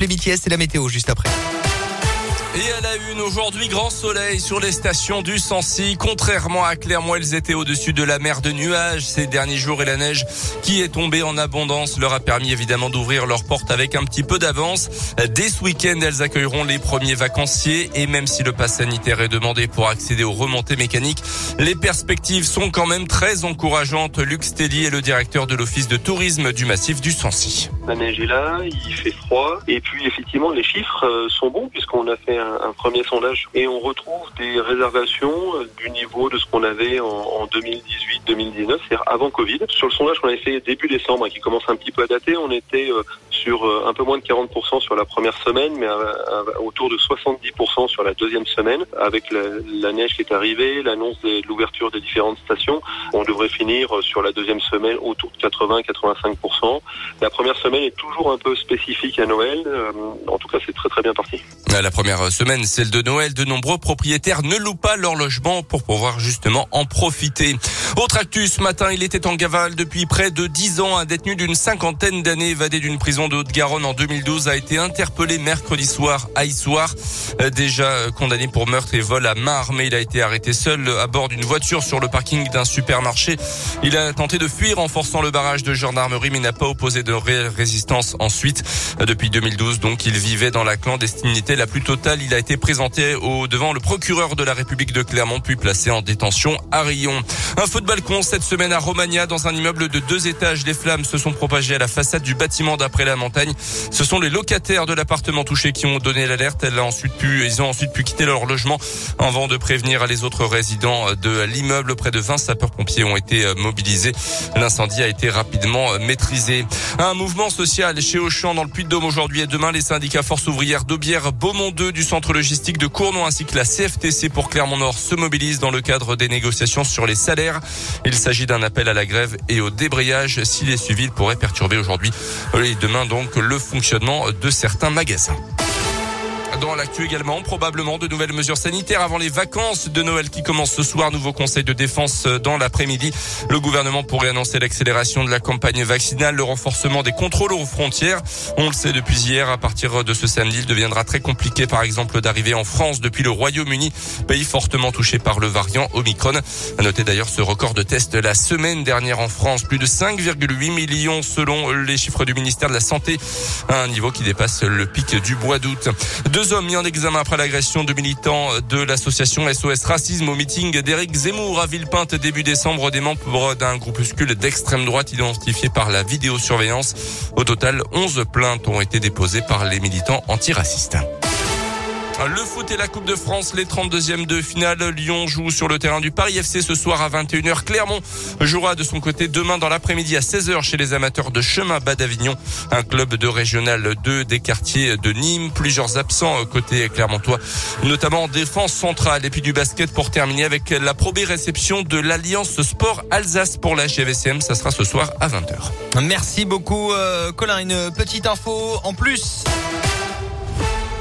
Les BTS et la météo juste après. Et à la une, aujourd'hui, grand soleil sur les stations du Sancy. Contrairement à Clermont, elles étaient au-dessus de la mer de nuages ces derniers jours et la neige qui est tombée en abondance leur a permis évidemment d'ouvrir leurs portes avec un petit peu d'avance. Dès ce week-end, elles accueilleront les premiers vacanciers et même si le pass sanitaire est demandé pour accéder aux remontées mécaniques, les perspectives sont quand même très encourageantes. Luc Stelly est le directeur de l'office de tourisme du massif du Sancy. La neige est là, il fait froid et puis effectivement les chiffres euh, sont bons puisqu'on a fait un un, premier sondage et on retrouve des réservations euh, du niveau de ce qu'on avait en, 2018-2019, c'est-à-dire avant Covid. Sur le sondage qu'on avait fait début décembre, et qui commence un petit peu à dater, on était euh, sur euh, un peu moins de 40% sur la première semaine, mais autour de 70% sur la deuxième semaine, avec la, neige qui est arrivée, l'annonce de l'ouverture des différentes stations. On devrait finir sur la deuxième semaine autour de 80-85%. La première semaine est toujours un peu spécifique à Noël. En tout cas, c'est très très bien parti. La première semaine, celle de Noël, de nombreux propriétaires ne louent pas leur logement pour pouvoir justement en profiter. Autre actus, ce matin, il était en Gaval depuis près de dix ans. Un détenu d'une cinquantaine d'années évadé d'une prison de Haute-Garonne en 2012 a été interpellé mercredi soir à Issoire. Euh, déjà condamné pour meurtre et vol à main armée, il a été arrêté seul à bord d'une voiture sur le parking d'un supermarché. Il a tenté de fuir en forçant le barrage de gendarmerie mais n'a pas opposé de résistance ensuite. Depuis 2012, donc, il vivait dans la clandestinité la plus totale. Il a été présenté au devant le procureur de la République de Clermont puis placé en détention à Rion. Un de balcon cette semaine à Romagna dans un immeuble de deux étages. Les flammes se sont propagées à la façade du bâtiment d'après la montagne. Ce sont les locataires de l'appartement touché qui ont donné l'alerte. Elle a ensuite pu, ils ont ensuite pu quitter leur logement avant de prévenir les autres résidents de l'immeuble. Près de 20 sapeurs-pompiers ont été mobilisés. L'incendie a été rapidement maîtrisé. Un mouvement social chez Auchan dans le Puy-de-Dôme aujourd'hui et demain. Les syndicats Force ouvrière d'Aubière, Beaumont 2 du centre logistique de Cournon ainsi que la CFTC pour Clermont-Nord se mobilisent dans le cadre des négociations sur les salaires. Il s'agit d'un appel à la grève et au débrayage. S'il est suivi, il pourrait perturber aujourd'hui et demain donc le fonctionnement de certains magasins. Dans l'actu également, probablement de nouvelles mesures sanitaires avant les vacances de Noël qui commencent ce soir. Nouveau conseil de défense dans l'après-midi. Le gouvernement pourrait annoncer l'accélération de la campagne vaccinale, le renforcement des contrôles aux frontières. On le sait depuis hier, à partir de ce samedi, il deviendra très compliqué par exemple d'arriver en France depuis le Royaume-Uni, pays fortement touché par le variant Omicron. À noter d'ailleurs ce record de tests la semaine dernière en France, plus de 5,8 millions selon les chiffres du ministère de la Santé, à un niveau qui dépasse le pic du mois d'août. Deux hommes mis en examen après l'agression de militants de l'association SOS Racisme au meeting d'Éric Zemmour à Villepinte début décembre des membres d'un groupuscule d'extrême droite identifié par la vidéosurveillance. Au total, 11 plaintes ont été déposées par les militants antiracistes. Le foot et la Coupe de France, les 32e de finale. Lyon joue sur le terrain du Paris FC ce soir à 21h. Clermont jouera de son côté demain dans l'après-midi à 16h chez les amateurs de chemin bas d'Avignon, un club de régional 2 des quartiers de Nîmes. Plusieurs absents côté clermontois, notamment en défense centrale. Et puis du basket pour terminer avec la probée réception de l'Alliance Sport Alsace pour la GVCM. Ça sera ce soir à 20h. Merci beaucoup, euh, Colin. Une petite info en plus.